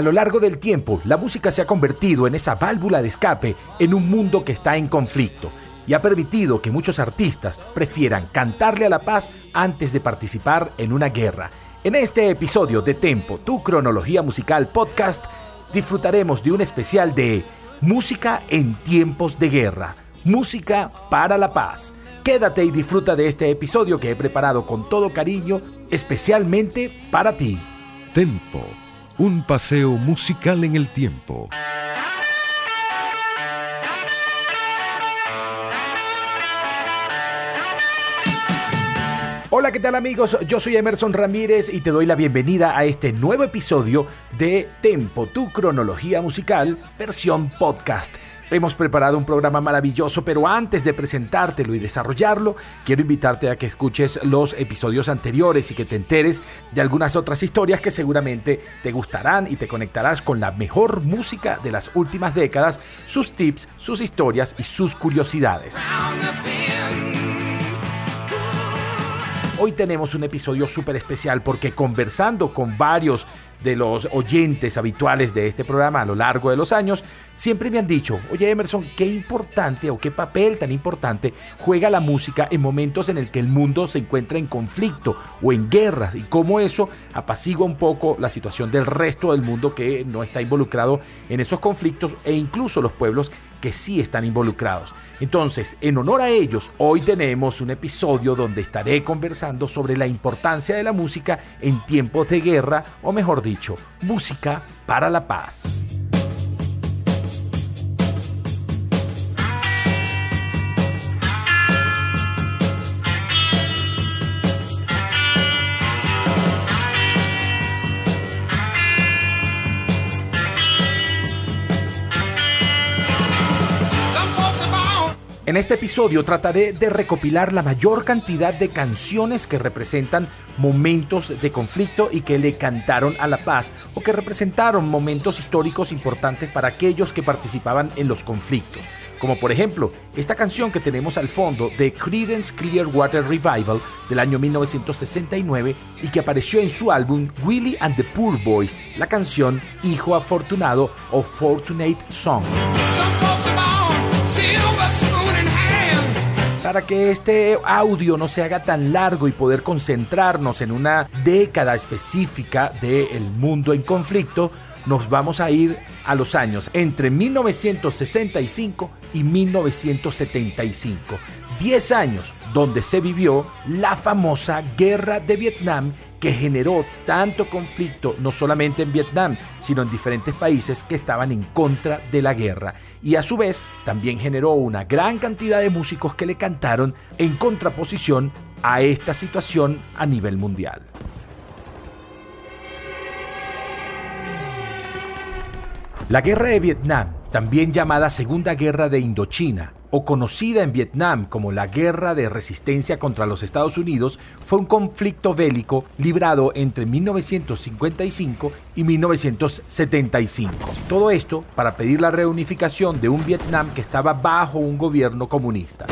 A lo largo del tiempo, la música se ha convertido en esa válvula de escape en un mundo que está en conflicto y ha permitido que muchos artistas prefieran cantarle a la paz antes de participar en una guerra. En este episodio de Tempo, tu cronología musical podcast, disfrutaremos de un especial de Música en tiempos de guerra, música para la paz. Quédate y disfruta de este episodio que he preparado con todo cariño, especialmente para ti. Tempo, un paseo musical en el tiempo. Hola, ¿qué tal amigos? Yo soy Emerson Ramírez y te doy la bienvenida a este nuevo episodio de Tempo, tu cronología musical, versión podcast. Hemos preparado un programa maravilloso, pero antes de presentártelo y desarrollarlo, quiero invitarte a que escuches los episodios anteriores y que te enteres de algunas otras historias que seguramente te gustarán y te conectarás con la mejor música de las últimas décadas, sus tips, sus historias y sus curiosidades. Hoy tenemos un episodio súper especial porque conversando con varios de los oyentes habituales de este programa a lo largo de los años, siempre me han dicho, oye Emerson, qué importante o qué papel tan importante juega la música en momentos en el que el mundo se encuentra en conflicto o en guerras y cómo eso apacigua un poco la situación del resto del mundo que no está involucrado en esos conflictos e incluso los pueblos que sí están involucrados. Entonces, en honor a ellos, hoy tenemos un episodio donde estaré conversando sobre la importancia de la música en tiempos de guerra, o mejor dicho, música para la paz. En este episodio trataré de recopilar la mayor cantidad de canciones que representan momentos de conflicto y que le cantaron a la paz o que representaron momentos históricos importantes para aquellos que participaban en los conflictos. Como por ejemplo, esta canción que tenemos al fondo de Creedence Clearwater Revival del año 1969 y que apareció en su álbum Willie and the Poor Boys, la canción Hijo Afortunado o Fortunate Song. Para que este audio no se haga tan largo y poder concentrarnos en una década específica del mundo en conflicto, nos vamos a ir a los años entre 1965 y 1975. 10 años donde se vivió la famosa Guerra de Vietnam que generó tanto conflicto no solamente en Vietnam, sino en diferentes países que estaban en contra de la guerra. Y a su vez también generó una gran cantidad de músicos que le cantaron en contraposición a esta situación a nivel mundial. La guerra de Vietnam, también llamada Segunda Guerra de Indochina, o conocida en Vietnam como la Guerra de Resistencia contra los Estados Unidos, fue un conflicto bélico librado entre 1955 y 1975. Todo esto para pedir la reunificación de un Vietnam que estaba bajo un gobierno comunista.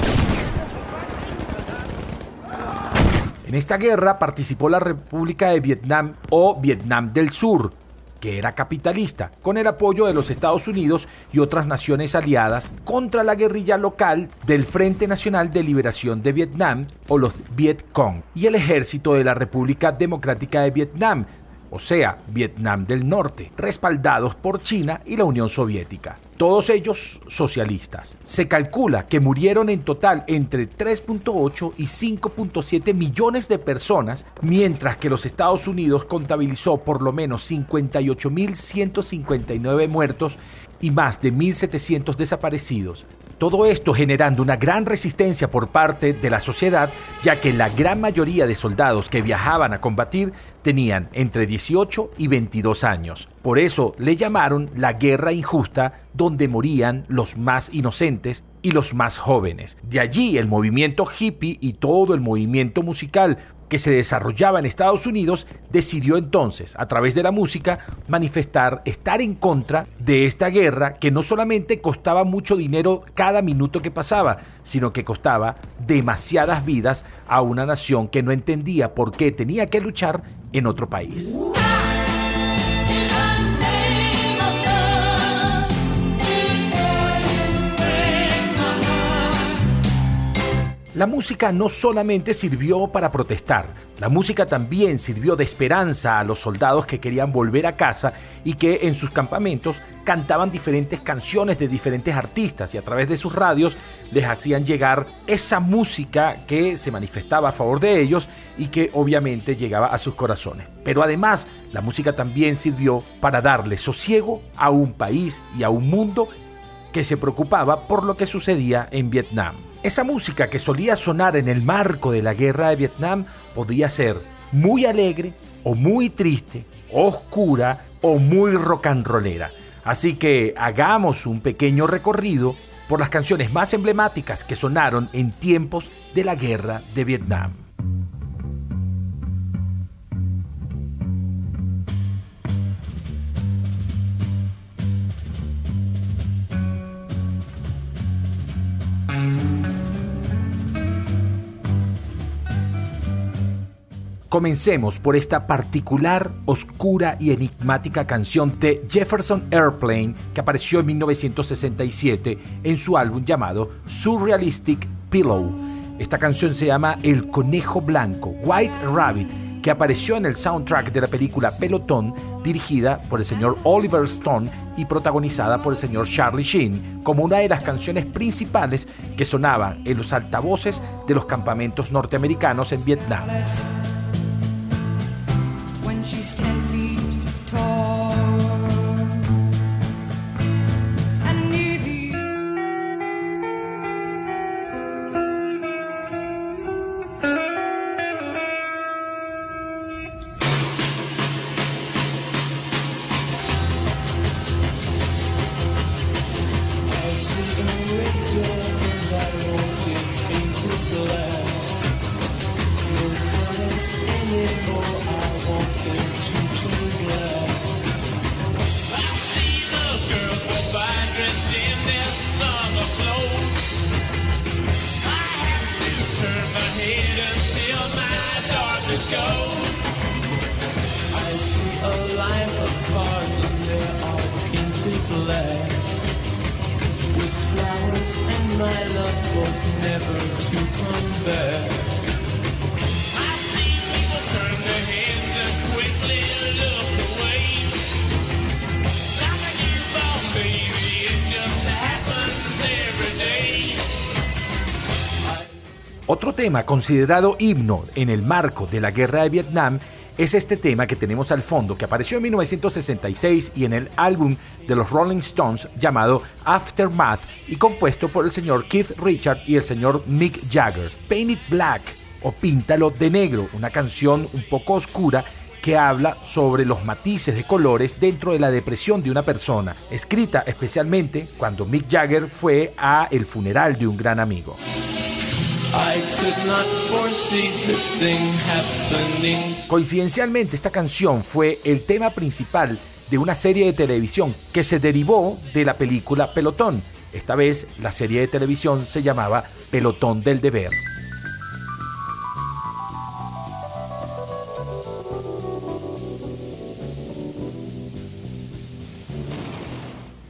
En esta guerra participó la República de Vietnam o Vietnam del Sur, que era capitalista, con el apoyo de los Estados Unidos y otras naciones aliadas contra la guerrilla local del Frente Nacional de Liberación de Vietnam o los Viet Cong y el ejército de la República Democrática de Vietnam, o sea, Vietnam del Norte, respaldados por China y la Unión Soviética todos ellos socialistas. Se calcula que murieron en total entre 3.8 y 5.7 millones de personas, mientras que los Estados Unidos contabilizó por lo menos 58.159 muertos y más de 1.700 desaparecidos. Todo esto generando una gran resistencia por parte de la sociedad, ya que la gran mayoría de soldados que viajaban a combatir tenían entre 18 y 22 años. Por eso le llamaron la guerra injusta, donde morían los más inocentes y los más jóvenes. De allí el movimiento hippie y todo el movimiento musical que se desarrollaba en Estados Unidos, decidió entonces, a través de la música, manifestar estar en contra de esta guerra que no solamente costaba mucho dinero cada minuto que pasaba, sino que costaba demasiadas vidas a una nación que no entendía por qué tenía que luchar en otro país. La música no solamente sirvió para protestar, la música también sirvió de esperanza a los soldados que querían volver a casa y que en sus campamentos cantaban diferentes canciones de diferentes artistas y a través de sus radios les hacían llegar esa música que se manifestaba a favor de ellos y que obviamente llegaba a sus corazones. Pero además, la música también sirvió para darle sosiego a un país y a un mundo que se preocupaba por lo que sucedía en Vietnam. Esa música que solía sonar en el marco de la guerra de Vietnam podía ser muy alegre o muy triste, oscura o muy rock and rollera. Así que hagamos un pequeño recorrido por las canciones más emblemáticas que sonaron en tiempos de la guerra de Vietnam. Comencemos por esta particular, oscura y enigmática canción de Jefferson Airplane que apareció en 1967 en su álbum llamado Surrealistic Pillow. Esta canción se llama El Conejo Blanco, White Rabbit, que apareció en el soundtrack de la película Pelotón, dirigida por el señor Oliver Stone y protagonizada por el señor Charlie Sheen, como una de las canciones principales que sonaban en los altavoces de los campamentos norteamericanos en Vietnam. She's ten feet tall. Otro tema considerado himno en el marco de la guerra de Vietnam es este tema que tenemos al fondo, que apareció en 1966 y en el álbum de los Rolling Stones llamado Aftermath y compuesto por el señor Keith Richard y el señor Mick Jagger. Paint It Black o Píntalo de Negro, una canción un poco oscura que habla sobre los matices de colores dentro de la depresión de una persona, escrita especialmente cuando Mick Jagger fue a el funeral de un gran amigo. Coincidencialmente, esta canción fue el tema principal de una serie de televisión que se derivó de la película Pelotón. Esta vez la serie de televisión se llamaba Pelotón del Deber.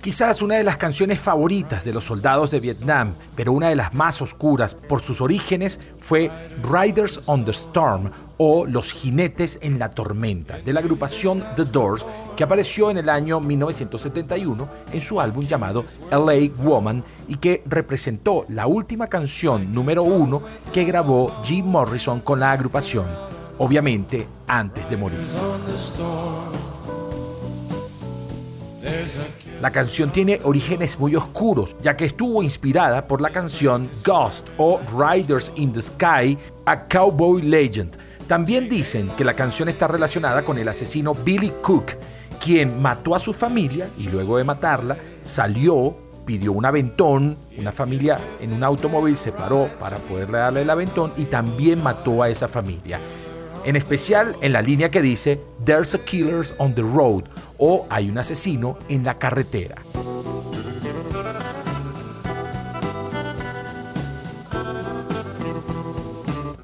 Quizás una de las canciones favoritas de los soldados de Vietnam, pero una de las más oscuras por sus orígenes, fue Riders on the Storm o Los Jinetes en la Tormenta, de la agrupación The Doors, que apareció en el año 1971 en su álbum llamado LA Woman y que representó la última canción número uno que grabó Jim Morrison con la agrupación, obviamente antes de morir. La canción tiene orígenes muy oscuros, ya que estuvo inspirada por la canción Ghost o Riders in the Sky, a Cowboy Legend. También dicen que la canción está relacionada con el asesino Billy Cook, quien mató a su familia y luego de matarla salió, pidió un aventón, una familia en un automóvil se paró para poderle darle el aventón y también mató a esa familia en especial en la línea que dice There's a Killers on the Road o Hay un asesino en la carretera.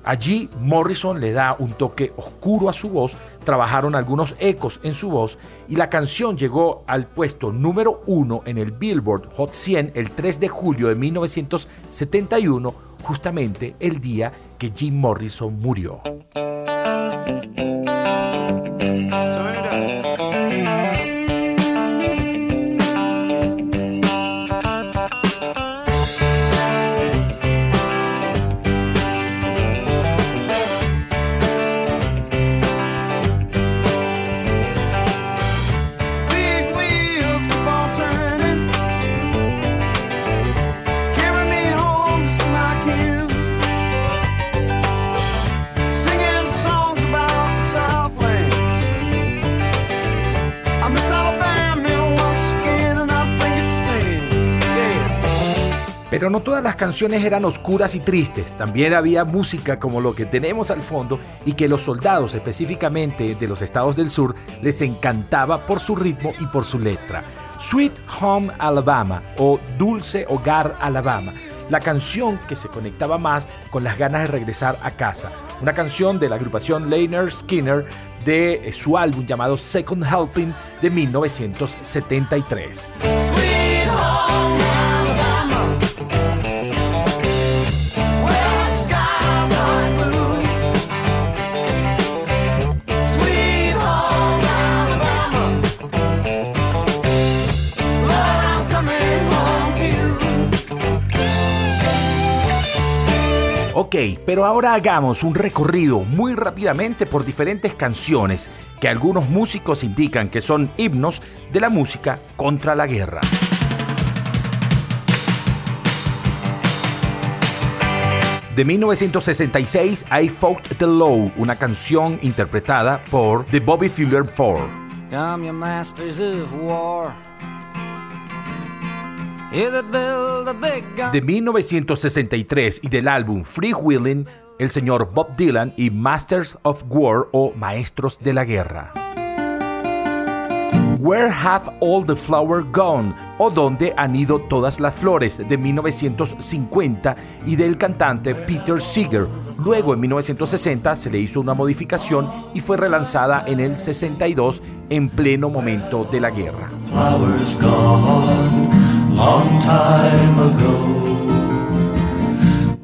Allí Morrison le da un toque oscuro a su voz, trabajaron algunos ecos en su voz y la canción llegó al puesto número uno en el Billboard Hot 100 el 3 de julio de 1971, justamente el día que Jim Morrison murió. Pero no todas las canciones eran oscuras y tristes, también había música como lo que tenemos al fondo y que los soldados específicamente de los estados del sur les encantaba por su ritmo y por su letra. Sweet Home Alabama o Dulce Hogar Alabama, la canción que se conectaba más con las ganas de regresar a casa. Una canción de la agrupación Liner Skinner de su álbum llamado Second Helping de 1973. Pero ahora hagamos un recorrido muy rápidamente por diferentes canciones que algunos músicos indican que son himnos de la música contra la guerra. De 1966, I Fought the Law, una canción interpretada por The Bobby Fuller Four. De 1963 y del álbum Free Willing, el señor Bob Dylan y Masters of War o Maestros de la Guerra. Where Have All the Flowers Gone? o Dónde han ido todas las flores de 1950 y del cantante Peter Seeger. Luego en 1960 se le hizo una modificación y fue relanzada en el 62 en pleno momento de la guerra.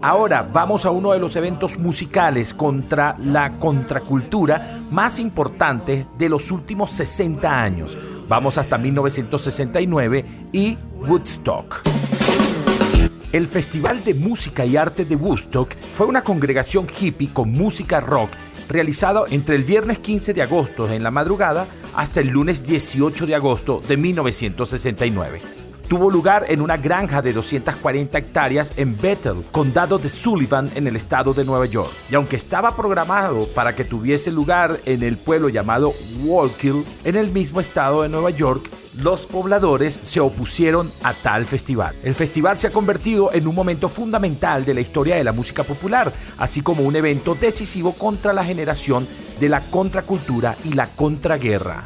Ahora vamos a uno de los eventos musicales contra la contracultura más importante de los últimos 60 años. Vamos hasta 1969 y Woodstock. El Festival de Música y Arte de Woodstock fue una congregación hippie con música rock realizado entre el viernes 15 de agosto en la madrugada hasta el lunes 18 de agosto de 1969 tuvo lugar en una granja de 240 hectáreas en Bethel, condado de Sullivan, en el estado de Nueva York. Y aunque estaba programado para que tuviese lugar en el pueblo llamado Wallkill, en el mismo estado de Nueva York, los pobladores se opusieron a tal festival. El festival se ha convertido en un momento fundamental de la historia de la música popular, así como un evento decisivo contra la generación de la contracultura y la contraguerra.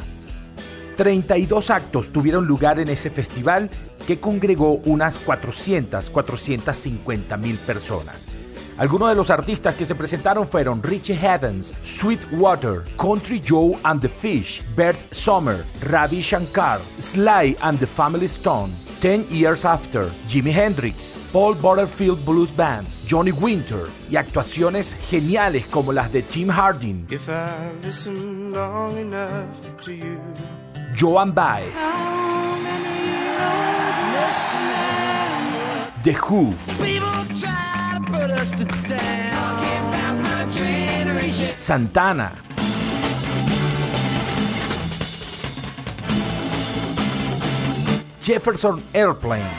32 actos tuvieron lugar en ese festival que congregó unas 400, 450 mil personas. Algunos de los artistas que se presentaron fueron Richie Heavens, Sweetwater, Country Joe and the Fish, Bert Sommer, Ravi Shankar, Sly and the Family Stone, Ten Years After, Jimi Hendrix, Paul Butterfield Blues Band, Johnny Winter y actuaciones geniales como las de Tim Harding. Joan Baez, The Who, Santana, Jefferson Airplane.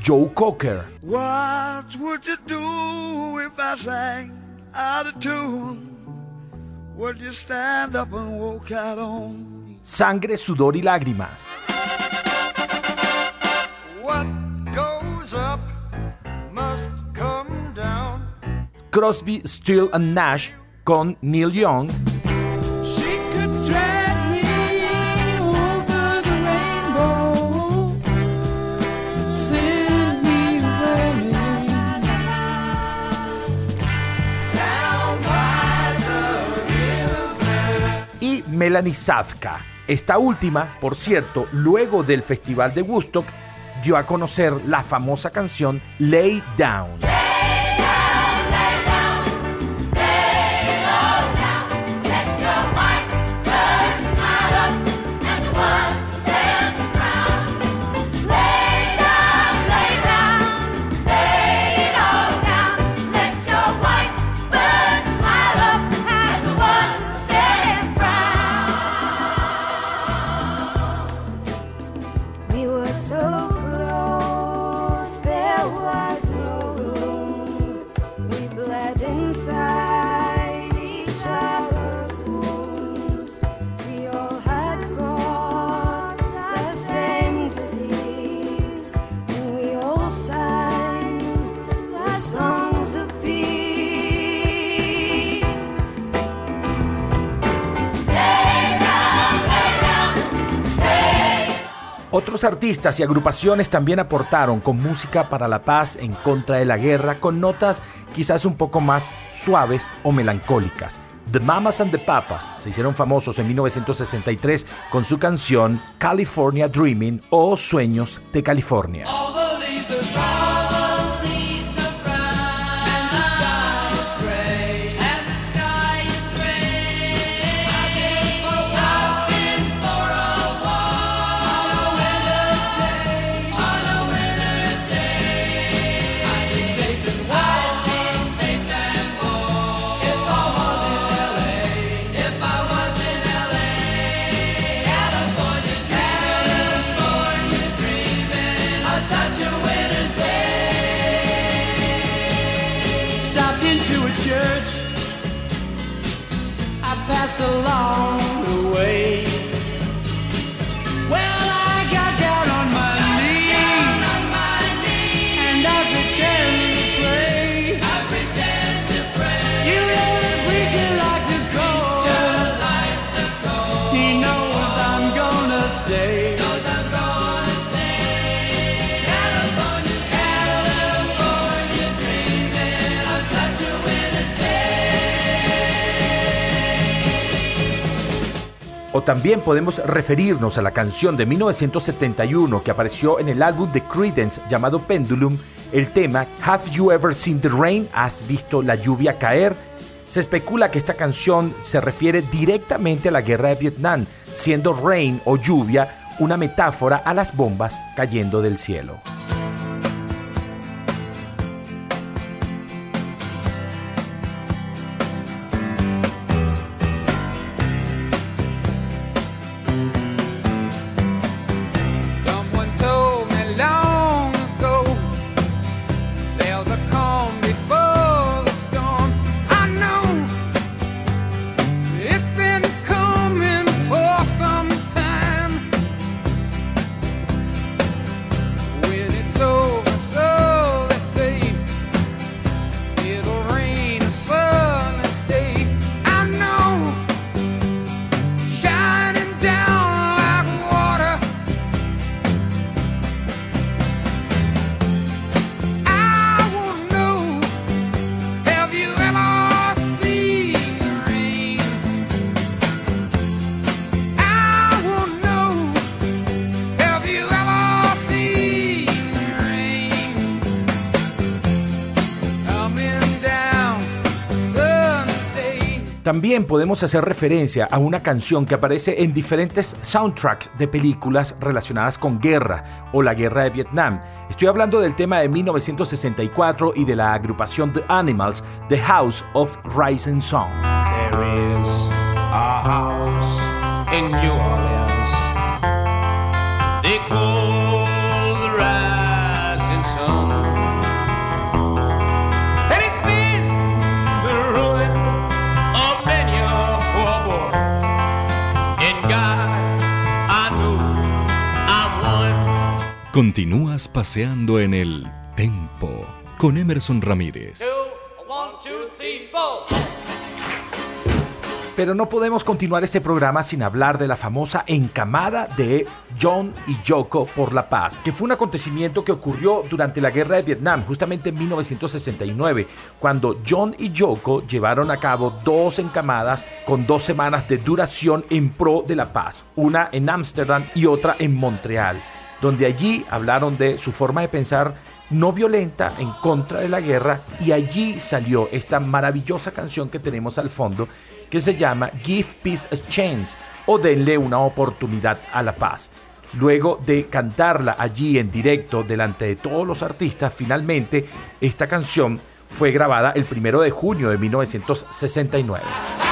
Joe Cocker. What would you do if I sang out of tune? Would you stand up and walk out on? Sangre, sudor y lágrimas. What goes up must come down. Crosby, Still and Nash con Neil Young. Melanie. Esta última, por cierto, luego del Festival de Woodstock, dio a conocer la famosa canción Lay Down. Otros artistas y agrupaciones también aportaron con música para la paz en contra de la guerra con notas quizás un poco más suaves o melancólicas. The Mamas and the Papas se hicieron famosos en 1963 con su canción California Dreaming o Sueños de California. También podemos referirnos a la canción de 1971 que apareció en el álbum de Credence llamado Pendulum, el tema Have You Ever Seen the Rain? ¿Has visto la lluvia caer? Se especula que esta canción se refiere directamente a la guerra de Vietnam, siendo rain o lluvia una metáfora a las bombas cayendo del cielo. También podemos hacer referencia a una canción que aparece en diferentes soundtracks de películas relacionadas con guerra o la guerra de Vietnam. Estoy hablando del tema de 1964 y de la agrupación The Animals, The House of Rising Song. There is a house in. Continúas paseando en el Tempo con Emerson Ramírez. Pero no podemos continuar este programa sin hablar de la famosa encamada de John y Yoko por la paz, que fue un acontecimiento que ocurrió durante la guerra de Vietnam, justamente en 1969, cuando John y Yoko llevaron a cabo dos encamadas con dos semanas de duración en pro de la paz, una en Ámsterdam y otra en Montreal, donde allí hablaron de su forma de pensar no violenta en contra de la guerra y allí salió esta maravillosa canción que tenemos al fondo que se llama Give Peace a Chance o Denle una oportunidad a la paz. Luego de cantarla allí en directo delante de todos los artistas, finalmente esta canción fue grabada el primero de junio de 1969.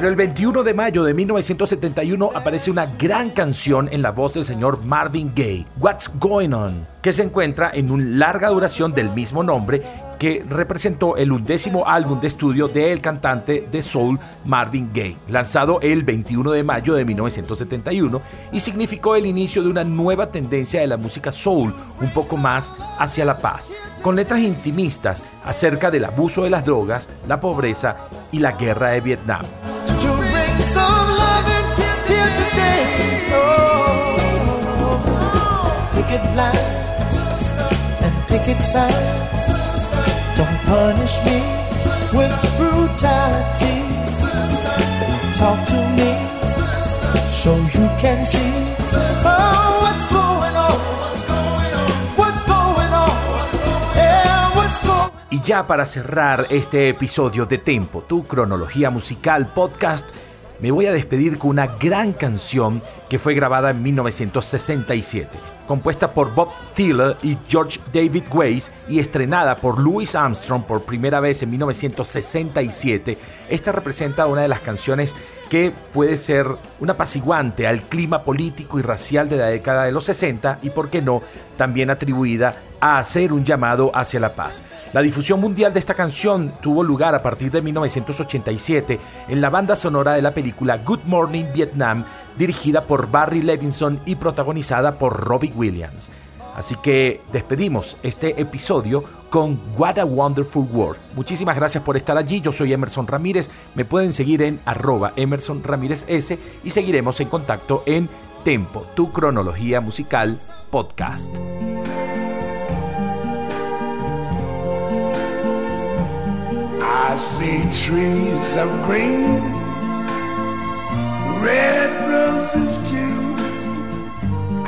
Pero el 21 de mayo de 1971 aparece una gran canción en la voz del señor Marvin Gaye, What's Going On, que se encuentra en una larga duración del mismo nombre que representó el undécimo álbum de estudio del cantante de soul Marvin Gaye, lanzado el 21 de mayo de 1971 y significó el inicio de una nueva tendencia de la música soul, un poco más hacia la paz, con letras intimistas acerca del abuso de las drogas, la pobreza y la guerra de Vietnam. Y ya para cerrar este episodio de Tempo, tu cronología musical podcast, me voy a despedir con una gran canción que fue grabada en 1967 compuesta por Bob Thiele y George David Weiss y estrenada por Louis Armstrong por primera vez en 1967, esta representa una de las canciones que puede ser un apaciguante al clima político y racial de la década de los 60 y, por qué no, también atribuida a hacer un llamado hacia la paz. La difusión mundial de esta canción tuvo lugar a partir de 1987 en la banda sonora de la película Good Morning Vietnam dirigida por Barry Levinson y protagonizada por Robbie Williams. Así que despedimos este episodio con What a Wonderful World. Muchísimas gracias por estar allí. Yo soy Emerson Ramírez. Me pueden seguir en arroba Emerson Ramírez S y seguiremos en contacto en Tempo, tu cronología musical podcast. I see trees of green. red roses too.